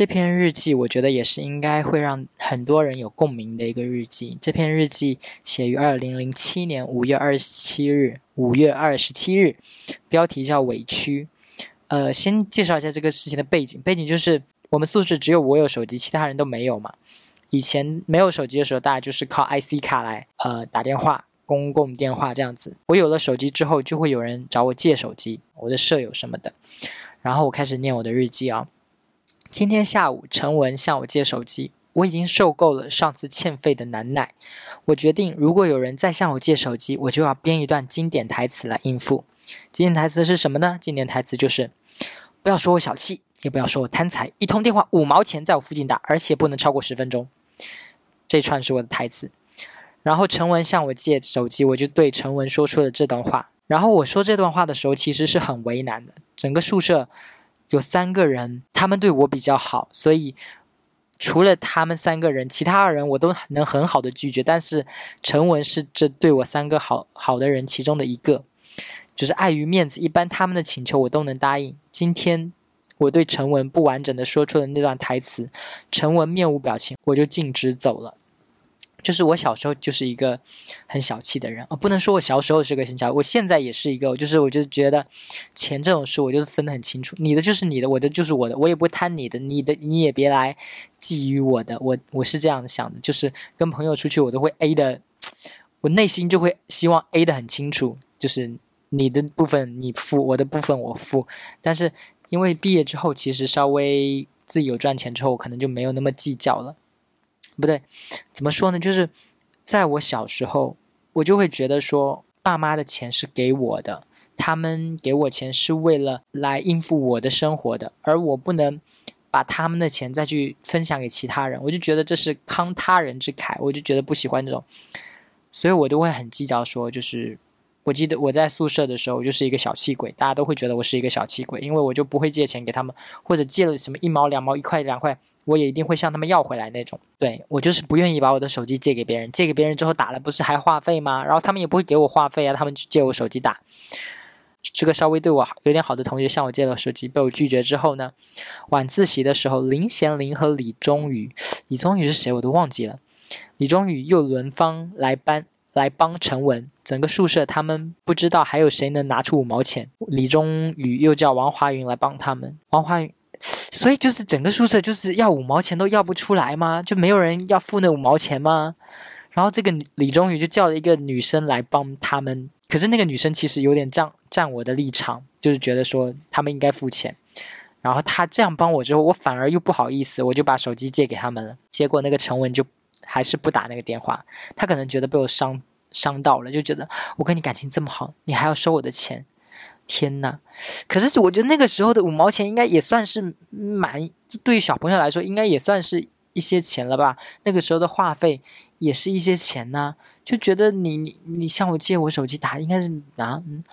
这篇日记我觉得也是应该会让很多人有共鸣的一个日记。这篇日记写于二零零七年五月二十七日，五月二十七日，标题叫“委屈”。呃，先介绍一下这个事情的背景。背景就是我们宿舍只有我有手机，其他人都没有嘛。以前没有手机的时候，大家就是靠 IC 卡来呃打电话，公共电话这样子。我有了手机之后，就会有人找我借手机，我的舍友什么的。然后我开始念我的日记啊。今天下午，陈文向我借手机，我已经受够了上次欠费的难耐。我决定，如果有人再向我借手机，我就要编一段经典台词来应付。经典台词是什么呢？经典台词就是：不要说我小气，也不要说我贪财，一通电话五毛钱在我附近打，而且不能超过十分钟。这串是我的台词。然后陈文向我借手机，我就对陈文说出了这段话。然后我说这段话的时候，其实是很为难的。整个宿舍。有三个人，他们对我比较好，所以除了他们三个人，其他二人我都能很好的拒绝。但是陈文是这对我三个好好的人其中的一个，就是碍于面子，一般他们的请求我都能答应。今天我对陈文不完整的说出了那段台词，陈文面无表情，我就径直走了。就是我小时候就是一个很小气的人啊，不能说我小时候是个很小，我现在也是一个，就是我就觉得钱这种事，我就分得很清楚，你的就是你的，我的就是我的，我也不贪你的，你的你也别来觊觎我的，我我是这样想的，就是跟朋友出去，我都会 A 的，我内心就会希望 A 的很清楚，就是你的部分你付，我的部分我付，但是因为毕业之后，其实稍微自己有赚钱之后，可能就没有那么计较了。不对，怎么说呢？就是在我小时候，我就会觉得说，爸妈的钱是给我的，他们给我钱是为了来应付我的生活的，而我不能把他们的钱再去分享给其他人，我就觉得这是慷他人之慨，我就觉得不喜欢这种，所以我都会很计较，说就是。我记得我在宿舍的时候我就是一个小气鬼，大家都会觉得我是一个小气鬼，因为我就不会借钱给他们，或者借了什么一毛两毛一块两块，我也一定会向他们要回来那种。对我就是不愿意把我的手机借给别人，借给别人之后打了不是还话费吗？然后他们也不会给我话费啊，他们去借我手机打。这个稍微对我有点好的同学向我借了手机，被我拒绝之后呢，晚自习的时候，林贤林和李宗宇，李宗宇是谁我都忘记了，李宗宇又轮番来班。来帮陈文，整个宿舍他们不知道还有谁能拿出五毛钱。李宗宇又叫王华云来帮他们，王华云，所以就是整个宿舍就是要五毛钱都要不出来吗？就没有人要付那五毛钱吗？然后这个李忠宇就叫了一个女生来帮他们，可是那个女生其实有点站站我的立场，就是觉得说他们应该付钱。然后他这样帮我之后，我反而又不好意思，我就把手机借给他们了。结果那个陈文就。还是不打那个电话，他可能觉得被我伤伤到了，就觉得我跟你感情这么好，你还要收我的钱，天呐！可是我觉得那个时候的五毛钱应该也算是蛮，对于小朋友来说应该也算是一些钱了吧？那个时候的话费也是一些钱呐，就觉得你你你向我借我手机打，应该是啊嗯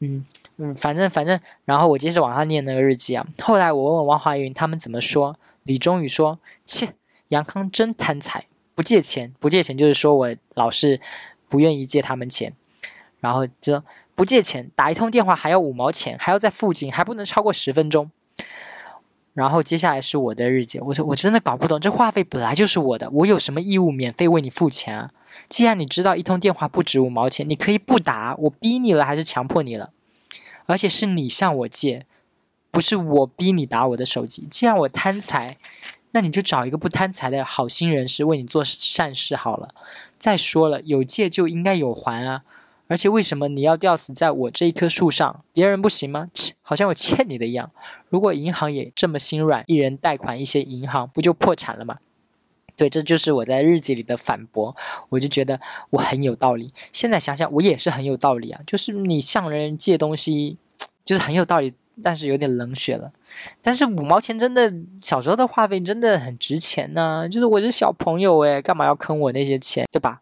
嗯嗯，反正反正，然后我接着往下念那个日记啊。后来我问问王华云他们怎么说，李忠宇说切。杨康真贪财，不借钱，不借钱就是说我老是不愿意借他们钱，然后就不借钱，打一通电话还要五毛钱，还要在附近，还不能超过十分钟。然后接下来是我的日记，我说我真的搞不懂，这话费本来就是我的，我有什么义务免费为你付钱啊？既然你知道一通电话不值五毛钱，你可以不打，我逼你了还是强迫你了？而且是你向我借，不是我逼你打我的手机。既然我贪财。那你就找一个不贪财的好心人士为你做善事好了。再说了，有借就应该有还啊！而且为什么你要吊死在我这一棵树上？别人不行吗？切，好像我欠你的一样。如果银行也这么心软，一人贷款一些银行，不就破产了吗？对，这就是我在日记里的反驳。我就觉得我很有道理。现在想想，我也是很有道理啊。就是你向人借东西，就是很有道理。但是有点冷血了，但是五毛钱真的小时候的话费真的很值钱呢。就是我是小朋友诶，干嘛要坑我那些钱，对吧？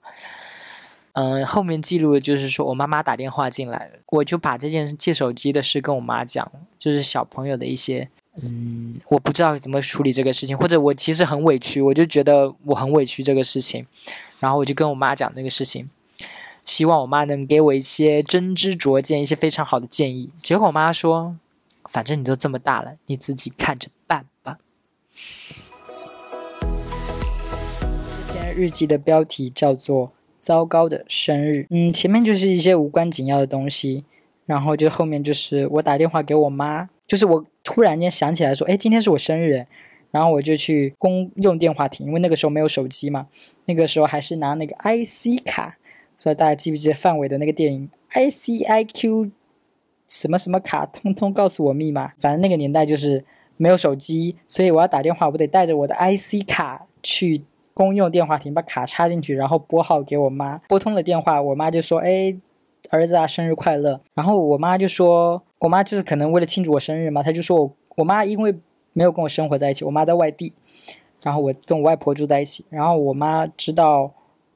嗯后面记录的就是说我妈妈打电话进来我就把这件借手机的事跟我妈讲就是小朋友的一些嗯我不知道怎么处理这个事情或者我其实很委屈我就觉得我很委屈这个事情然后我就跟我妈讲这个事情希望我妈能给我一些真知灼见一些非常好的建议。结果我妈说反正你都这么大了你自己看着办吧。这篇日记的标题叫做糟糕的生日》。嗯，前面就是一些无关紧要的东西，然后就后面就是我打电话给我妈，就是我突然间想起来说，哎，今天是我生日，然后我就去公用电话亭，因为那个时候没有手机嘛，那个时候还是拿那个 IC 卡，不知道大家记不记得范伟的那个电影 ICIQ 什么什么卡，通通告诉我密码。反正那个年代就是没有手机，所以我要打电话，我得带着我的 IC 卡去公用电话亭，把卡插进去，然后拨号给我妈。拨通了电话，我妈就说：“哎，儿子啊，生日快乐。”然后我妈就说：“我妈就是可能为了庆祝我生日嘛，她就说我我妈因为没有跟我生活在一起，我妈在外地，然后我跟我外婆住在一起。然后我妈知道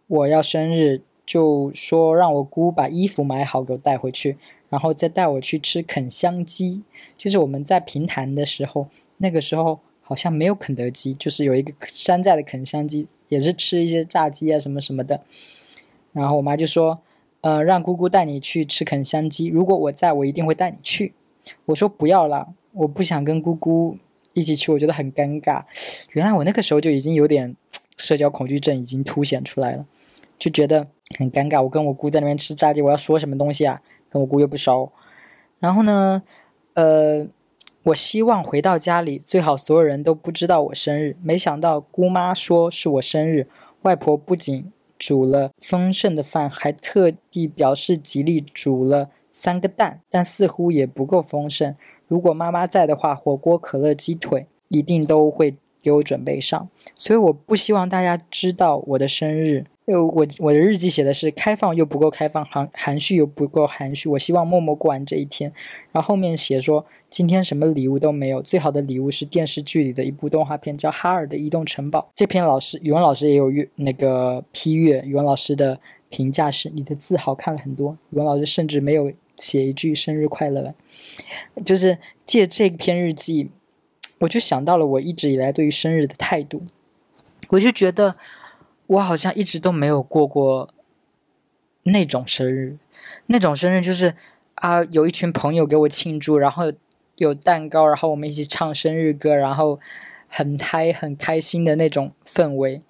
我要生日，就说让我姑把衣服买好给我带回去。”然后再带我去吃肯香鸡，就是我们在平潭的时候，那个时候好像没有肯德基，就是有一个山寨的肯香鸡，也是吃一些炸鸡啊什么什么的。然后我妈就说：“呃，让姑姑带你去吃肯香鸡，如果我在，我一定会带你去。”我说：“不要了，我不想跟姑姑一起去，我觉得很尴尬。”原来我那个时候就已经有点社交恐惧症已经凸显出来了，就觉得很尴尬。我跟我姑在那边吃炸鸡，我要说什么东西啊？跟我姑又不熟，然后呢，呃，我希望回到家里最好所有人都不知道我生日。没想到姑妈说是我生日，外婆不仅煮了丰盛的饭，还特地表示吉利煮了三个蛋，但似乎也不够丰盛。如果妈妈在的话，火锅、可乐、鸡腿一定都会给我准备上。所以我不希望大家知道我的生日。又我我的日记写的是开放又不够开放，含含蓄又不够含蓄。我希望默默过完这一天。然后后面写说今天什么礼物都没有，最好的礼物是电视剧里的一部动画片，叫《哈尔的移动城堡》。这篇老师语文老师也有阅那个批阅，语文老师的评价是你的字好看了很多。语文老师甚至没有写一句生日快乐。就是借这篇日记，我就想到了我一直以来对于生日的态度，我就觉得。我好像一直都没有过过那种生日，那种生日就是啊，有一群朋友给我庆祝，然后有蛋糕，然后我们一起唱生日歌，然后很嗨、很开心的那种氛围。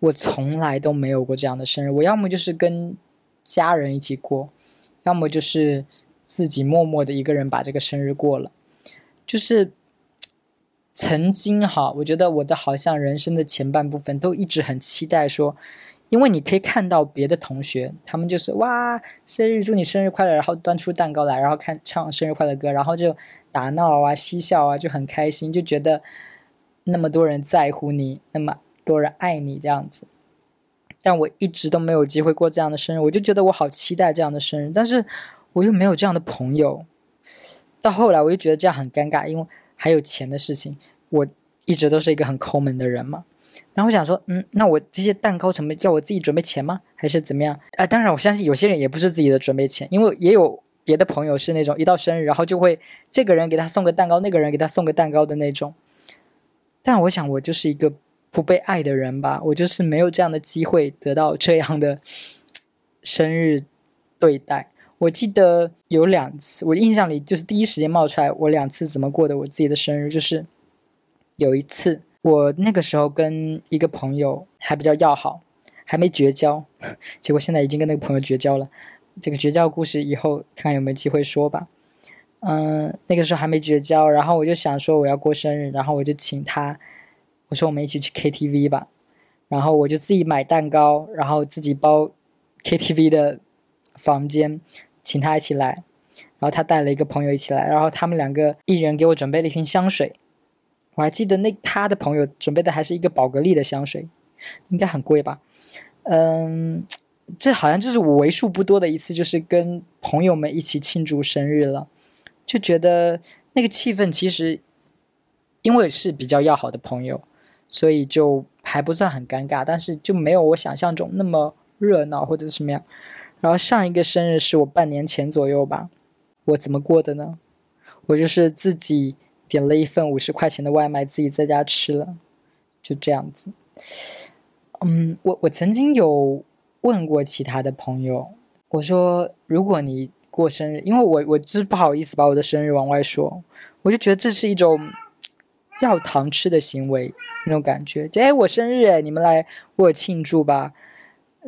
我从来都没有过这样的生日，我要么就是跟家人一起过，要么就是自己默默的一个人把这个生日过了，就是。曾经哈，我觉得我的好像人生的前半部分都一直很期待说，因为你可以看到别的同学，他们就是哇，生日祝你生日快乐，然后端出蛋糕来，然后看唱生日快乐歌，然后就打闹啊、嬉笑啊，就很开心，就觉得那么多人在乎你，那么多人爱你这样子。但我一直都没有机会过这样的生日，我就觉得我好期待这样的生日，但是我又没有这样的朋友。到后来我就觉得这样很尴尬，因为。还有钱的事情，我一直都是一个很抠门的人嘛。然后我想说，嗯，那我这些蛋糕成本叫我自己准备钱吗？还是怎么样？啊，当然，我相信有些人也不是自己的准备钱，因为也有别的朋友是那种一到生日，然后就会这个人给他送个蛋糕，那个人给他送个蛋糕的那种。但我想，我就是一个不被爱的人吧，我就是没有这样的机会得到这样的生日对待。我记得有两次，我印象里就是第一时间冒出来，我两次怎么过的我自己的生日，就是有一次我那个时候跟一个朋友还比较要好，还没绝交，结果现在已经跟那个朋友绝交了。这个绝交故事以后看看有没有机会说吧。嗯，那个时候还没绝交，然后我就想说我要过生日，然后我就请他，我说我们一起去 KTV 吧，然后我就自己买蛋糕，然后自己包 KTV 的。房间，请他一起来，然后他带了一个朋友一起来，然后他们两个一人给我准备了一瓶香水，我还记得那他的朋友准备的还是一个宝格丽的香水，应该很贵吧？嗯，这好像就是我为数不多的一次，就是跟朋友们一起庆祝生日了，就觉得那个气氛其实，因为是比较要好的朋友，所以就还不算很尴尬，但是就没有我想象中那么热闹或者什么样。然后上一个生日是我半年前左右吧，我怎么过的呢？我就是自己点了一份五十块钱的外卖，自己在家吃了，就这样子。嗯，我我曾经有问过其他的朋友，我说如果你过生日，因为我我就是不好意思把我的生日往外说，我就觉得这是一种要糖吃的行为那种感觉。就哎，我生日哎，你们来为我庆祝吧。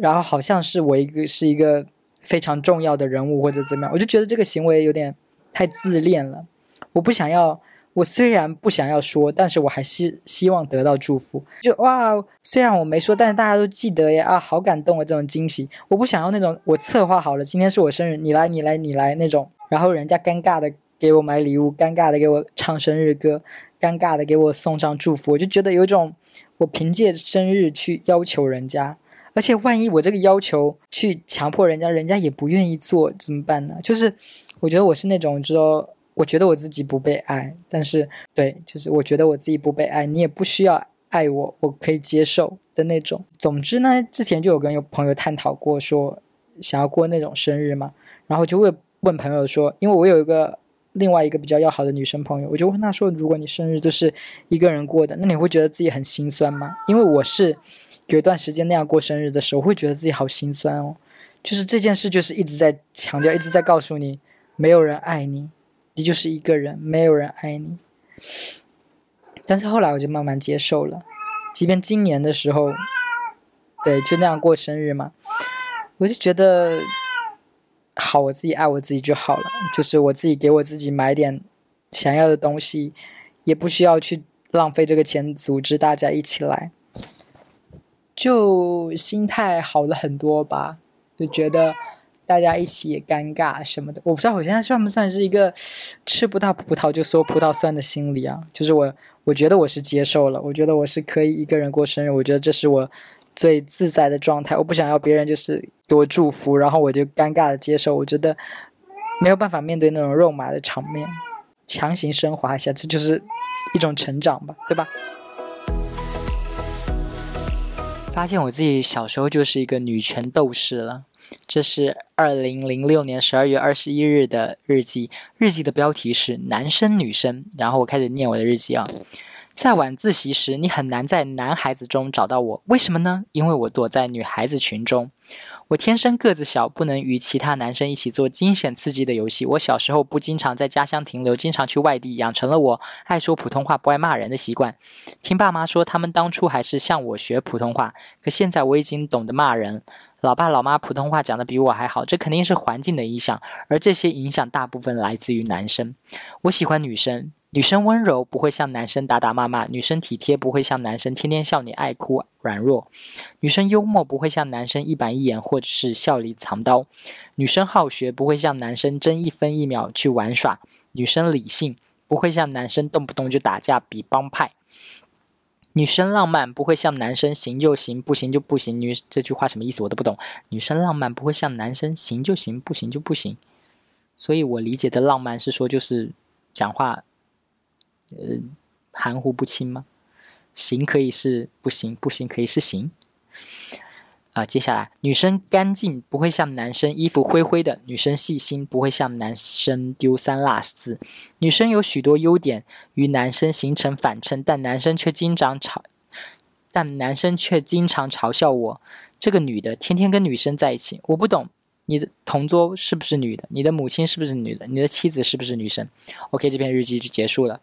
然后好像是我一个是一个非常重要的人物或者怎么样，我就觉得这个行为有点太自恋了。我不想要。我虽然不想要说，但是我还是希望得到祝福。就哇，虽然我没说，但是大家都记得呀啊，好感动啊！这种惊喜，我不想要那种我策划好了，今天是我生日，你来，你来，你来那种，然后人家尴尬的给我买礼物，尴尬的给我唱生日歌，尴尬的给我送上祝福，我就觉得有种我凭借生日去要求人家，而且万一我这个要求去强迫人家，人家也不愿意做怎么办呢？就是我觉得我是那种说。我觉得我自己不被爱，但是对，就是我觉得我自己不被爱，你也不需要爱我，我可以接受的那种。总之呢，之前就有跟有朋友探讨过，说想要过那种生日嘛，然后就会问朋友说，因为我有一个另外一个比较要好的女生朋友，我就问她说，如果你生日都是一个人过的，那你会觉得自己很心酸吗？因为我是有一段时间那样过生日的时候，会觉得自己好心酸哦。就是这件事，就是一直在强调，一直在告诉你，没有人爱你。你就是一个人，没有人爱你。但是后来我就慢慢接受了，即便今年的时候，对，就那样过生日嘛，我就觉得好，我自己爱我自己就好了。就是我自己给我自己买点想要的东西，也不需要去浪费这个钱组织大家一起来，就心态好了很多吧，就觉得。大家一起也尴尬什么的，我不知道我现在算不算是一个 吃不到葡萄就说葡萄酸的心理啊？就是我，我觉得我是接受了，我觉得我是可以一个人过生日，我觉得这是我最自在的状态。我不想要别人就是给我祝福，然后我就尴尬的接受。我觉得没有办法面对那种肉麻的场面，强行升华一下，这就是一种成长吧，对吧？发现我自己小时候就是一个女权斗士了。这是二零零六年十二月二十一日的日记，日记的标题是“男生女生”。然后我开始念我的日记啊。在晚自习时，你很难在男孩子中找到我，为什么呢？因为我躲在女孩子群中。我天生个子小，不能与其他男生一起做惊险刺激的游戏。我小时候不经常在家乡停留，经常去外地，养成了我爱说普通话、不爱骂人的习惯。听爸妈说，他们当初还是向我学普通话，可现在我已经懂得骂人。老爸老妈普通话讲的比我还好，这肯定是环境的影响，而这些影响大部分来自于男生。我喜欢女生，女生温柔，不会像男生打打骂骂；女生体贴，不会像男生天天笑你爱哭软弱；女生幽默，不会像男生一板一眼或者是笑里藏刀；女生好学，不会像男生争一分一秒去玩耍；女生理性，不会像男生动不动就打架比帮派。女生浪漫不会像男生行就行，不行就不行。女这句话什么意思我都不懂。女生浪漫不会像男生行就行，不行就不行。所以我理解的浪漫是说就是讲话，呃，含糊不清吗？行可以是不行，不行可以是行。啊，接下来，女生干净不会像男生衣服灰灰的；女生细心不会像男生丢三落四；女生有许多优点与男生形成反衬，但男生却经常嘲，但男生却经常嘲笑我这个女的天天跟女生在一起。我不懂你的同桌是不是女的？你的母亲是不是女的？你的妻子是不是女生？OK，这篇日记就结束了。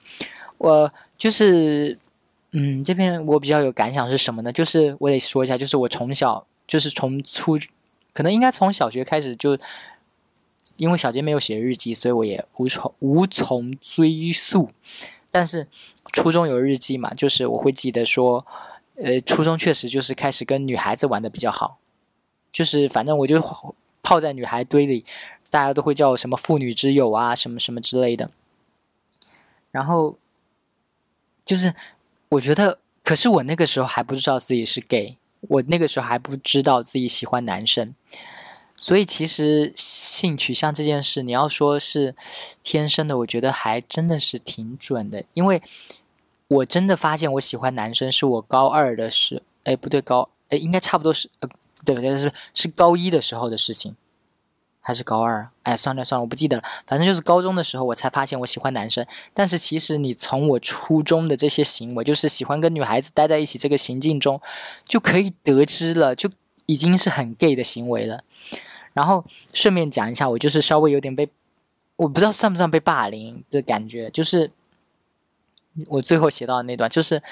我就是，嗯，这篇我比较有感想是什么呢？就是我得说一下，就是我从小。就是从初，可能应该从小学开始就，因为小杰没有写日记，所以我也无从无从追溯。但是初中有日记嘛，就是我会记得说，呃，初中确实就是开始跟女孩子玩的比较好，就是反正我就泡在女孩堆里，大家都会叫我什么妇女之友啊，什么什么之类的。然后就是我觉得，可是我那个时候还不知道自己是 gay。我那个时候还不知道自己喜欢男生，所以其实性取向这件事，你要说是天生的，我觉得还真的是挺准的。因为我真的发现我喜欢男生，是我高二的时，哎，不对，高，哎，应该差不多是，呃，对不对？是是高一的时候的事情。还是高二？哎，算了算了，我不记得了。反正就是高中的时候，我才发现我喜欢男生。但是其实你从我初中的这些行为，就是喜欢跟女孩子待在一起这个行径中，就可以得知了，就已经是很 gay 的行为了。然后顺便讲一下，我就是稍微有点被，我不知道算不算被霸凌的感觉，就是我最后写到的那段，就是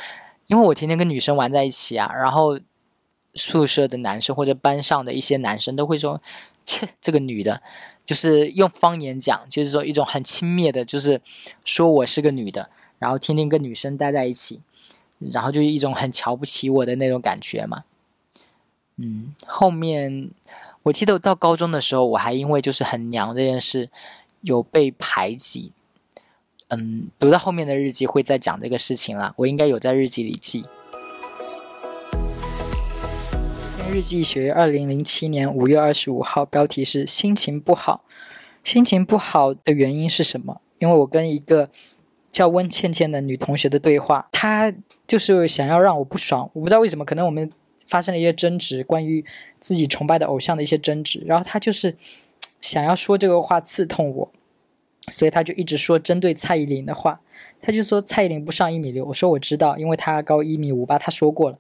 因为我天天跟女生玩在一起啊，然后宿舍的男生或者班上的一些男生都会说：“切，这个女的。”就是用方言讲，就是说一种很轻蔑的，就是说我是个女的，然后天天跟女生待在一起，然后就一种很瞧不起我的那种感觉嘛。嗯，后面我记得到高中的时候，我还因为就是很娘这件事有被排挤。嗯，读到后面的日记会再讲这个事情啦，我应该有在日记里记。日记写于二零零七年五月二十五号，标题是“心情不好”。心情不好的原因是什么？因为我跟一个叫温倩倩的女同学的对话，她就是想要让我不爽。我不知道为什么，可能我们发生了一些争执，关于自己崇拜的偶像的一些争执。然后她就是想要说这个话刺痛我，所以她就一直说针对蔡依林的话。她就说蔡依林不上一米六，我说我知道，因为她高一米五八，她说过了。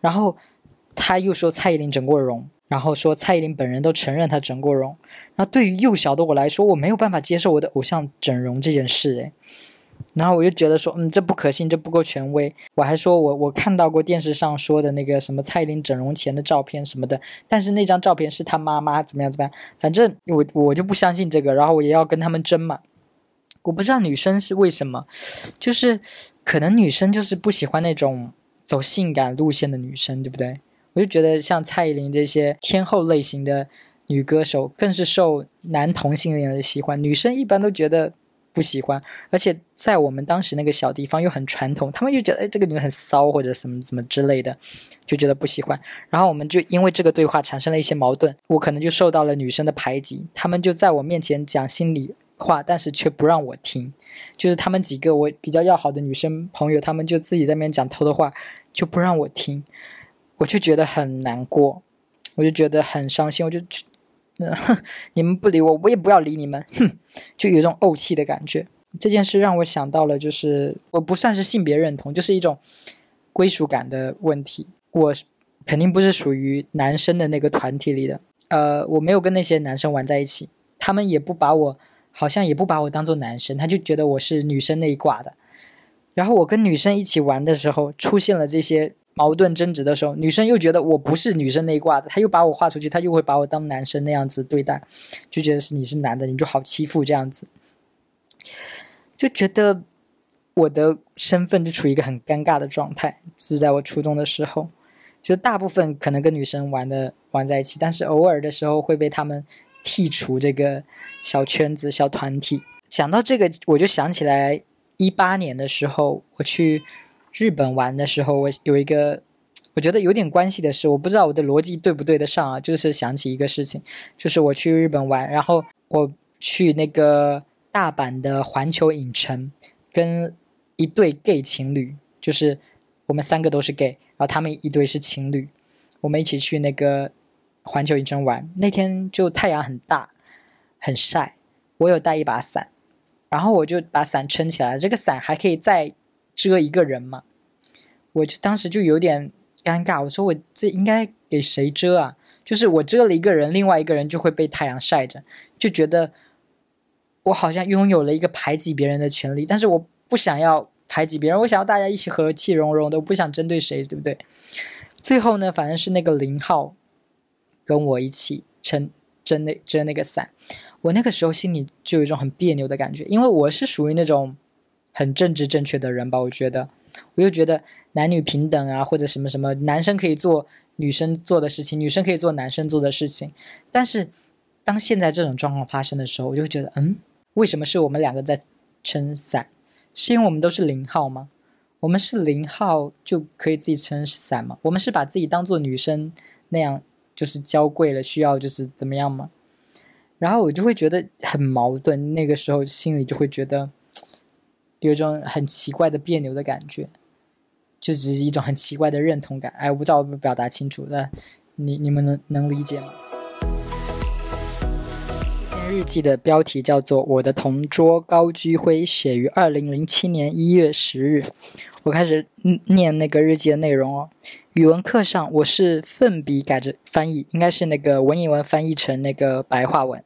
然后。他又说蔡依林整过容，然后说蔡依林本人都承认她整过容。那对于幼小的我来说，我没有办法接受我的偶像整容这件事，诶。然后我就觉得说，嗯，这不可信，这不够权威。我还说我我看到过电视上说的那个什么蔡依林整容前的照片什么的，但是那张照片是她妈妈怎么样怎么样，反正我我就不相信这个，然后我也要跟他们争嘛。我不知道女生是为什么，就是可能女生就是不喜欢那种走性感路线的女生，对不对？我就觉得像蔡依林这些天后类型的女歌手，更是受男同性恋的喜欢，女生一般都觉得不喜欢。而且在我们当时那个小地方又很传统，他们就觉得哎，这个女的很骚或者什么什么之类的，就觉得不喜欢。然后我们就因为这个对话产生了一些矛盾，我可能就受到了女生的排挤，他们就在我面前讲心里话，但是却不让我听。就是他们几个我比较要好的女生朋友，他们就自己在那边讲偷的话，就不让我听。我就觉得很难过，我就觉得很伤心，我就，哼，你们不理我，我也不要理你们，哼，就有一种怄气的感觉。这件事让我想到了，就是我不算是性别认同，就是一种归属感的问题。我肯定不是属于男生的那个团体里的，呃，我没有跟那些男生玩在一起，他们也不把我，好像也不把我当做男生，他就觉得我是女生那一挂的。然后我跟女生一起玩的时候，出现了这些。矛盾争执的时候，女生又觉得我不是女生那一挂的，她又把我划出去，她又会把我当男生那样子对待，就觉得是你是男的，你就好欺负这样子，就觉得我的身份就处于一个很尴尬的状态。是在我初中的时候，就大部分可能跟女生玩的玩在一起，但是偶尔的时候会被他们剔除这个小圈子、小团体。想到这个，我就想起来一八年的时候，我去。日本玩的时候，我有一个我觉得有点关系的事，我不知道我的逻辑对不对得上啊。就是想起一个事情，就是我去日本玩，然后我去那个大阪的环球影城，跟一对 gay 情侣，就是我们三个都是 gay，然后他们一对是情侣，我们一起去那个环球影城玩。那天就太阳很大，很晒，我有带一把伞，然后我就把伞撑起来，这个伞还可以再。遮一个人嘛，我就当时就有点尴尬。我说我这应该给谁遮啊？就是我遮了一个人，另外一个人就会被太阳晒着，就觉得我好像拥有了一个排挤别人的权利。但是我不想要排挤别人，我想要大家一起和气融融的，我不想针对谁，对不对？最后呢，反正是那个零号跟我一起撑遮那遮那个伞。我那个时候心里就有一种很别扭的感觉，因为我是属于那种。很政治正确的人吧，我觉得，我又觉得男女平等啊，或者什么什么，男生可以做女生做的事情，女生可以做男生做的事情。但是，当现在这种状况发生的时候，我就会觉得，嗯，为什么是我们两个在撑伞？是因为我们都是零号吗？我们是零号就可以自己撑伞吗？我们是把自己当做女生那样，就是娇贵了，需要就是怎么样吗？然后我就会觉得很矛盾，那个时候心里就会觉得。有一种很奇怪的别扭的感觉，就只是一种很奇怪的认同感。哎，我不知道我表达清楚，那你你们能能理解吗？这篇日记的标题叫做《我的同桌高居辉》，写于二零零七年一月十日。我开始念那个日记的内容哦。语文课上，我是奋笔改着翻译，应该是那个文言文翻译成那个白话文。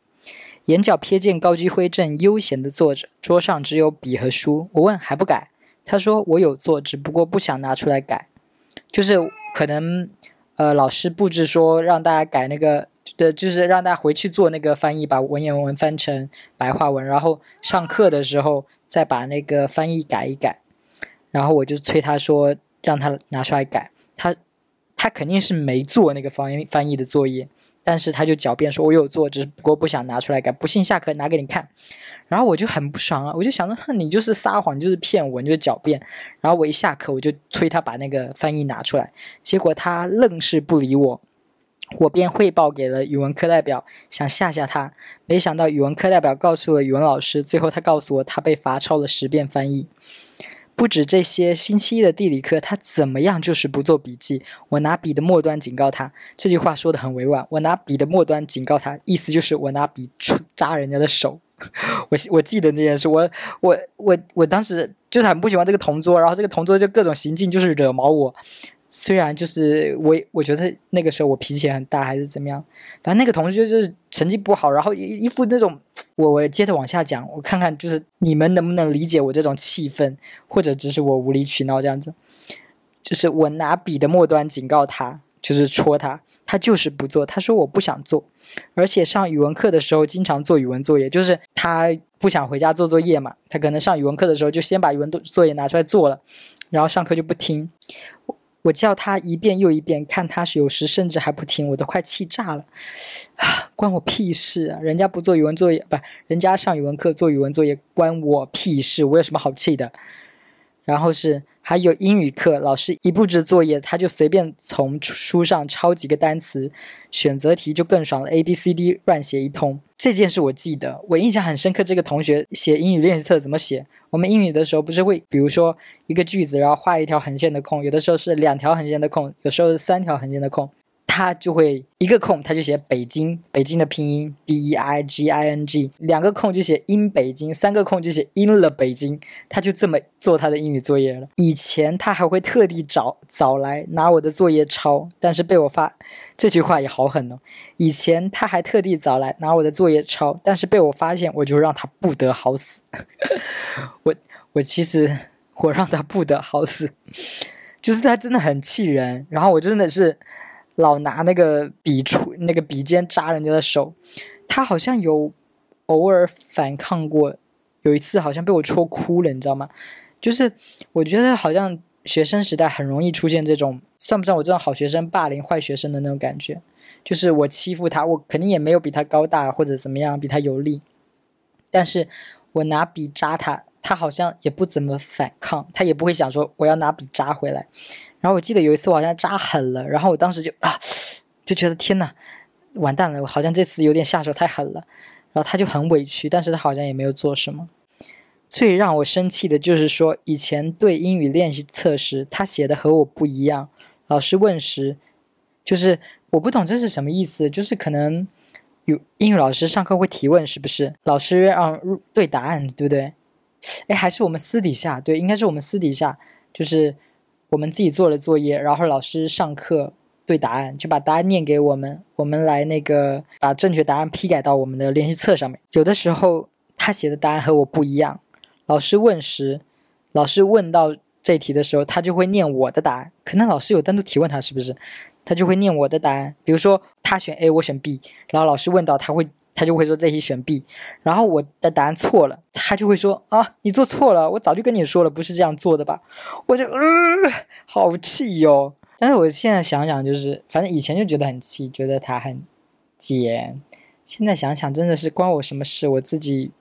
眼角瞥见高居辉正悠闲地坐着，桌上只有笔和书。我问还不改，他说我有做，只不过不想拿出来改，就是可能呃老师布置说让大家改那个，呃就是让大家回去做那个翻译，把文言文翻成白话文，然后上课的时候再把那个翻译改一改。然后我就催他说让他拿出来改，他他肯定是没做那个翻译翻译的作业。但是他就狡辩说：“我有做，只不过不想拿出来改。不信下课拿给你看。”然后我就很不爽啊，我就想着，哼，你就是撒谎，就是骗我，你就是狡辩。然后我一下课，我就催他把那个翻译拿出来。结果他愣是不理我，我便汇报给了语文课代表，想吓吓他。没想到语文课代表告诉了语文老师，最后他告诉我，他被罚抄了十遍翻译。不止这些，星期一的地理课，他怎么样就是不做笔记。我拿笔的末端警告他，这句话说的很委婉。我拿笔的末端警告他，意思就是我拿笔扎人家的手。我我记得那件事，我我我我当时就是很不喜欢这个同桌，然后这个同桌就各种行径就是惹毛我。虽然就是我我觉得那个时候我脾气很大，还是怎么样，反正那个同学就是成绩不好，然后一一副那种。我我接着往下讲，我看看就是你们能不能理解我这种气氛，或者只是我无理取闹这样子。就是我拿笔的末端警告他，就是戳他，他就是不做。他说我不想做，而且上语文课的时候经常做语文作业，就是他不想回家做作业嘛，他可能上语文课的时候就先把语文作作业拿出来做了，然后上课就不听。我叫他一遍又一遍，看他有时甚至还不听，我都快气炸了。啊，关我屁事啊！人家不做语文作业，不，人家上语文课做语文作业，关我屁事！我有什么好气的？然后是还有英语课，老师一布置作业，他就随便从书上抄几个单词，选择题就更爽了，A B C D 乱写一通。这件事我记得，我印象很深刻。这个同学写英语练习册怎么写？我们英语的时候不是会，比如说一个句子，然后画一条横线的空，有的时候是两条横线的空，有时候是三条横线的空。他就会一个空，他就写北京，北京的拼音 B E I G I N G，两个空就写 in 北京，三个空就写 in 了北京。他就这么做他的英语作业了。以前他还会特地找早来拿我的作业抄，但是被我发，这句话也好狠哦。以前他还特地早来拿我的作业抄，但是被我发现，我就让他不得好死。我我其实我让他不得好死，就是他真的很气人，然后我真的是。老拿那个笔触，那个笔尖扎人家的手，他好像有偶尔反抗过，有一次好像被我戳哭了，你知道吗？就是我觉得好像学生时代很容易出现这种，算不算我这种好学生霸凌坏学生的那种感觉？就是我欺负他，我肯定也没有比他高大或者怎么样，比他有力，但是我拿笔扎他，他好像也不怎么反抗，他也不会想说我要拿笔扎回来。然后我记得有一次我好像扎狠了，然后我当时就啊，就觉得天呐，完蛋了，我好像这次有点下手太狠了。然后他就很委屈，但是他好像也没有做什么。最让我生气的就是说，以前对英语练习册时，他写的和我不一样。老师问时，就是我不懂这是什么意思，就是可能有英语老师上课会提问，是不是？老师让对答案，对不对？哎，还是我们私底下对，应该是我们私底下就是。我们自己做了作业，然后老师上课对答案，就把答案念给我们，我们来那个把正确答案批改到我们的练习册上面。有的时候他写的答案和我不一样，老师问时，老师问到这题的时候，他就会念我的答案。可能老师有单独提问他是不是？他就会念我的答案。比如说他选 A，我选 B，然后老师问到他会。他就会说这题选 B，然后我的答案错了，他就会说啊，你做错了，我早就跟你说了，不是这样做的吧？我就呃，好气哟。但是我现在想想，就是反正以前就觉得很气，觉得他很贱。现在想想，真的是关我什么事？我自己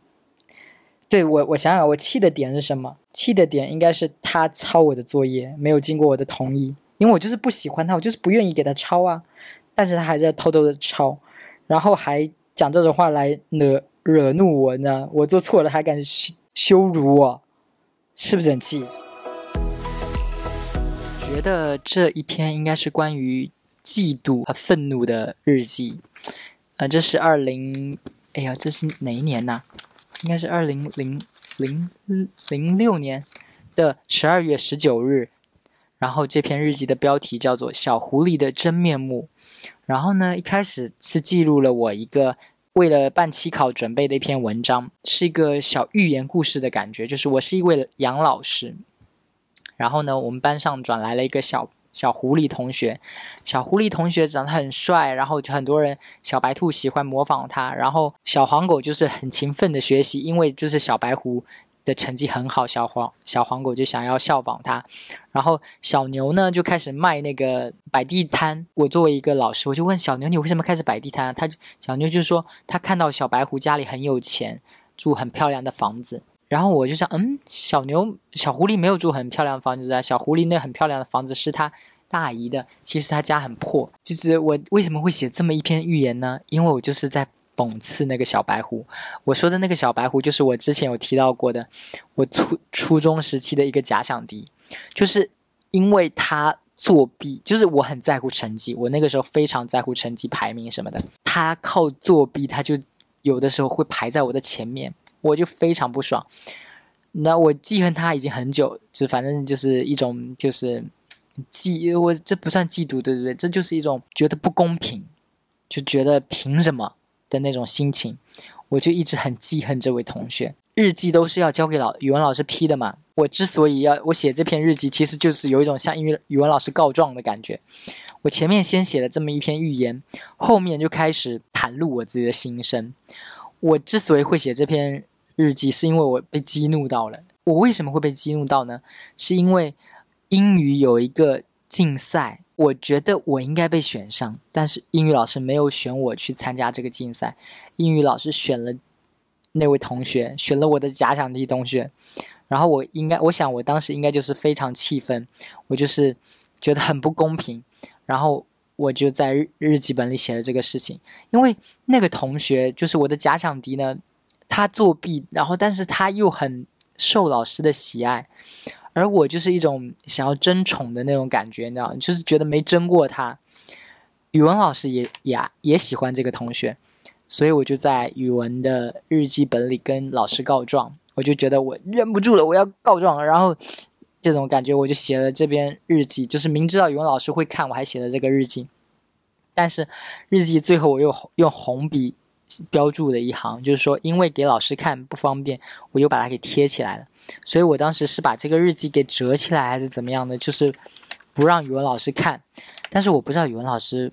对我，我想想，我气的点是什么？气的点应该是他抄我的作业没有经过我的同意，因为我就是不喜欢他，我就是不愿意给他抄啊。但是他还在偷偷的抄，然后还。讲这种话来惹惹怒我，呢？我做错了还敢羞羞辱我，是不是很气？觉得这一篇应该是关于嫉妒和愤怒的日记。呃，这是二零，哎呀，这是哪一年呐？应该是二零零零零六年的十二月十九日。然后这篇日记的标题叫做《小狐狸的真面目》。然后呢，一开始是记录了我一个为了办期考准备的一篇文章，是一个小寓言故事的感觉。就是我是一位杨老师，然后呢，我们班上转来了一个小小狐狸同学，小狐狸同学长得很帅，然后就很多人小白兔喜欢模仿他，然后小黄狗就是很勤奋的学习，因为就是小白狐。的成绩很好，小黄小黄狗就想要效仿他，然后小牛呢就开始卖那个摆地摊。我作为一个老师，我就问小牛：“你为什么开始摆地摊？”他小牛就说：“他看到小白狐家里很有钱，住很漂亮的房子。”然后我就想：“嗯，小牛小狐狸没有住很漂亮的房子啊，小狐狸那很漂亮的房子是他大姨的。其实他家很破。就是我为什么会写这么一篇寓言呢？因为我就是在。”讽刺那个小白狐，我说的那个小白狐就是我之前有提到过的，我初初中时期的一个假想敌，就是因为他作弊，就是我很在乎成绩，我那个时候非常在乎成绩排名什么的，他靠作弊，他就有的时候会排在我的前面，我就非常不爽。那我记恨他已经很久，就反正就是一种就是嫉，我这不算嫉妒，对不对？这就是一种觉得不公平，就觉得凭什么？的那种心情，我就一直很记恨这位同学。日记都是要交给老语文老师批的嘛。我之所以要我写这篇日记，其实就是有一种向英语语文老师告状的感觉。我前面先写了这么一篇寓言，后面就开始袒露我自己的心声。我之所以会写这篇日记，是因为我被激怒到了。我为什么会被激怒到呢？是因为英语有一个竞赛。我觉得我应该被选上，但是英语老师没有选我去参加这个竞赛，英语老师选了那位同学，选了我的假想敌同学，然后我应该，我想我当时应该就是非常气愤，我就是觉得很不公平，然后我就在日记本里写了这个事情，因为那个同学就是我的假想敌呢，他作弊，然后但是他又很受老师的喜爱。而我就是一种想要争宠的那种感觉，你知道，就是觉得没争过他。语文老师也也也喜欢这个同学，所以我就在语文的日记本里跟老师告状。我就觉得我忍不住了，我要告状。然后这种感觉，我就写了这篇日记，就是明知道语文老师会看，我还写了这个日记。但是日记最后我又用红笔标注了一行，就是说因为给老师看不方便，我又把它给贴起来了。所以我当时是把这个日记给折起来，还是怎么样的？就是不让语文老师看。但是我不知道语文老师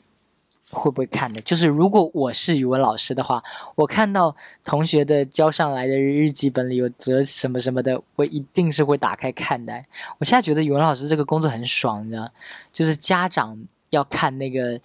会不会看的。就是如果我是语文老师的话，我看到同学的交上来的日记本里有折什么什么的，我一定是会打开看的。我现在觉得语文老师这个工作很爽，你知道？就是家长要看那个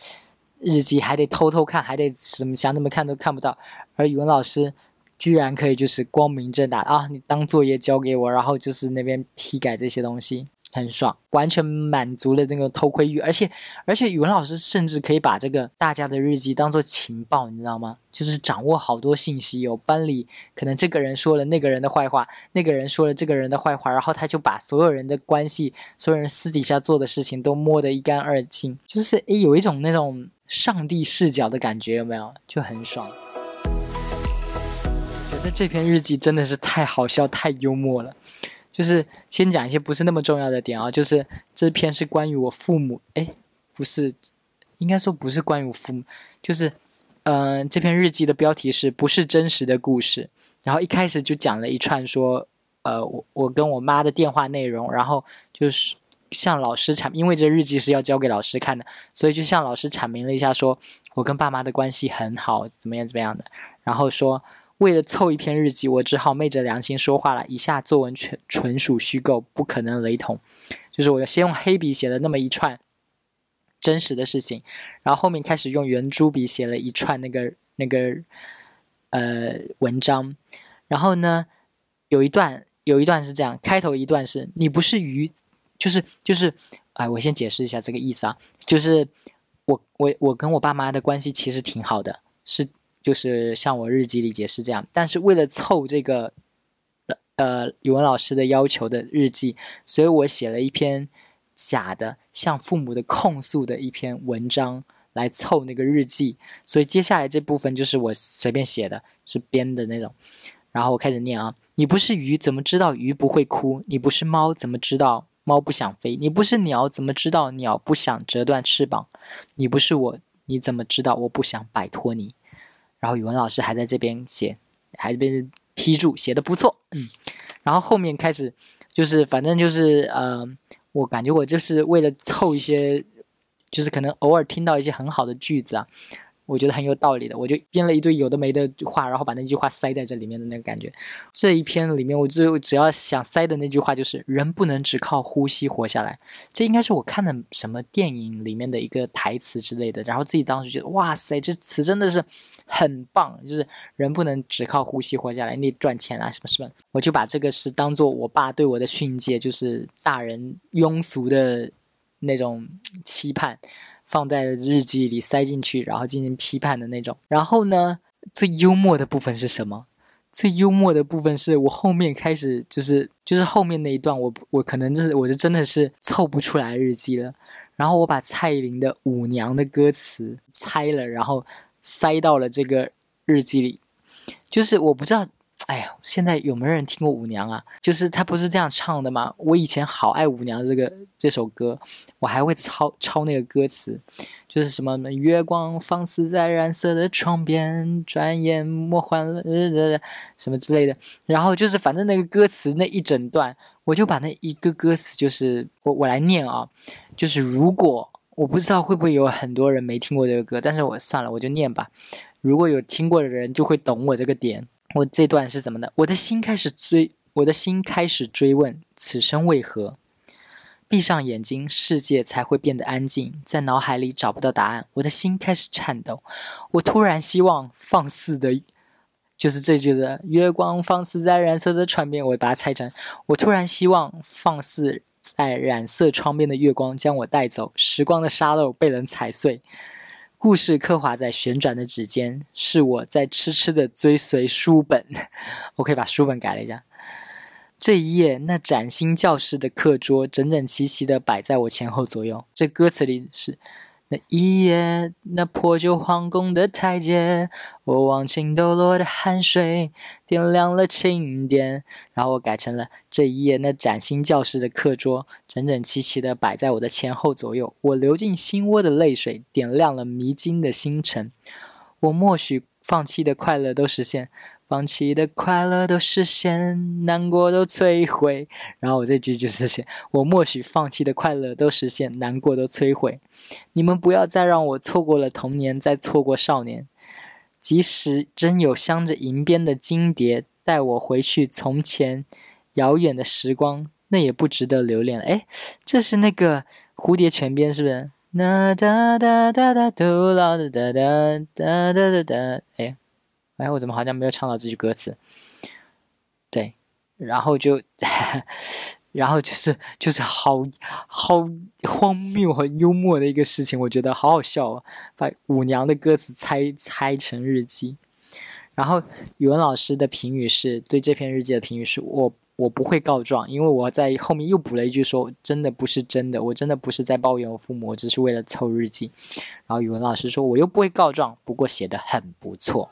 日记，还得偷偷看，还得什么想怎么看都看不到，而语文老师。居然可以就是光明正大啊！你当作业交给我，然后就是那边批改这些东西，很爽，完全满足了那个偷窥欲。而且，而且语文老师甚至可以把这个大家的日记当做情报，你知道吗？就是掌握好多信息。有班里可能这个人说了那个人的坏话，那个人说了这个人的坏话，然后他就把所有人的关系、所有人私底下做的事情都摸得一干二净。就是诶，有一种那种上帝视角的感觉，有没有？就很爽。那这篇日记真的是太好笑、太幽默了。就是先讲一些不是那么重要的点啊，就是这篇是关于我父母，哎，不是，应该说不是关于我父母，就是，嗯，这篇日记的标题是不是真实的故事？然后一开始就讲了一串说，呃，我我跟我妈的电话内容，然后就是向老师阐，因为这日记是要交给老师看的，所以就向老师阐明了一下，说我跟爸妈的关系很好，怎么样怎么样的，然后说。为了凑一篇日记，我只好昧着良心说话了。以下作文全纯属虚构，不可能雷同。就是我要先用黑笔写了那么一串真实的事情，然后后面开始用圆珠笔写了一串那个那个呃文章。然后呢，有一段有一段是这样，开头一段是你不是鱼，就是就是，哎，我先解释一下这个意思啊，就是我我我跟我爸妈的关系其实挺好的，是。就是像我日记里解释这样，但是为了凑这个，呃，语文老师的要求的日记，所以我写了一篇假的向父母的控诉的一篇文章来凑那个日记。所以接下来这部分就是我随便写的，是编的那种。然后我开始念啊，你不是鱼，怎么知道鱼不会哭？你不是猫，怎么知道猫不想飞？你不是鸟，怎么知道鸟不想折断翅膀？你不是我，你怎么知道我不想摆脱你？然后语文老师还在这边写，还这边批注，写的不错，嗯。然后后面开始就是反正就是呃，我感觉我就是为了凑一些，就是可能偶尔听到一些很好的句子啊。我觉得很有道理的，我就编了一堆有的没的话，然后把那句话塞在这里面的那个感觉。这一篇里面，我最只要想塞的那句话就是“人不能只靠呼吸活下来”。这应该是我看的什么电影里面的一个台词之类的，然后自己当时觉得哇塞，这词真的是很棒，就是人不能只靠呼吸活下来，你得赚钱啊什么什么。我就把这个是当做我爸对我的训诫，就是大人庸俗的那种期盼。放在日记里塞进去，然后进行批判的那种。然后呢，最幽默的部分是什么？最幽默的部分是我后面开始就是就是后面那一段，我我可能就是我是真的是凑不出来日记了。然后我把蔡依林的《舞娘》的歌词猜了，然后塞到了这个日记里。就是我不知道。哎呀，现在有没有人听过舞娘啊？就是她不是这样唱的吗？我以前好爱舞娘这个这首歌，我还会抄抄那个歌词，就是什么月光放肆在染色的窗边，转眼莫换了什么之类的。然后就是反正那个歌词那一整段，我就把那一个歌词就是我我来念啊，就是如果我不知道会不会有很多人没听过这个歌，但是我算了，我就念吧。如果有听过的人就会懂我这个点。我这段是怎么的？我的心开始追，我的心开始追问此生为何。闭上眼睛，世界才会变得安静。在脑海里找不到答案，我的心开始颤抖。我突然希望放肆的，就是这句的月光放肆在染色的窗边。我把它拆成：我突然希望放肆在染色窗边的月光将我带走。时光的沙漏被人踩碎。故事刻画在旋转的指尖，是我在痴痴的追随书本。我可以把书本改了一下。这一页，那崭新教室的课桌整整齐齐的摆在我前后左右。这歌词里是。那一夜，那破旧皇宫的台阶，我忘情抖落的汗水，点亮了庆典。然后我改成了这一夜，那崭新教室的课桌，整整齐齐的摆在我的前后左右。我流进心窝的泪水，点亮了迷津的星辰。我默许放弃的快乐都实现。放弃的快乐都实现，难过都摧毁。然后我这句就是写：我默许放弃的快乐都实现，难过都摧毁。你们不要再让我错过了童年，再错过少年。即使真有镶着银边的金蝶带我回去从前遥远的时光，那也不值得留恋了。哎，这是那个蝴蝶泉边，是不是？哒哒哒哒哒，嘟啦哒哒哒哒哒哒。哎。哎，我怎么好像没有唱到这句歌词？对，然后就，然后就是就是好好荒谬和幽默的一个事情，我觉得好好笑啊！把舞娘的歌词猜猜成日记，然后语文老师的评语是对这篇日记的评语是我我不会告状，因为我在后面又补了一句说真的不是真的，我真的不是在抱怨我父母，我只是为了凑日记。然后语文老师说我又不会告状，不过写的很不错。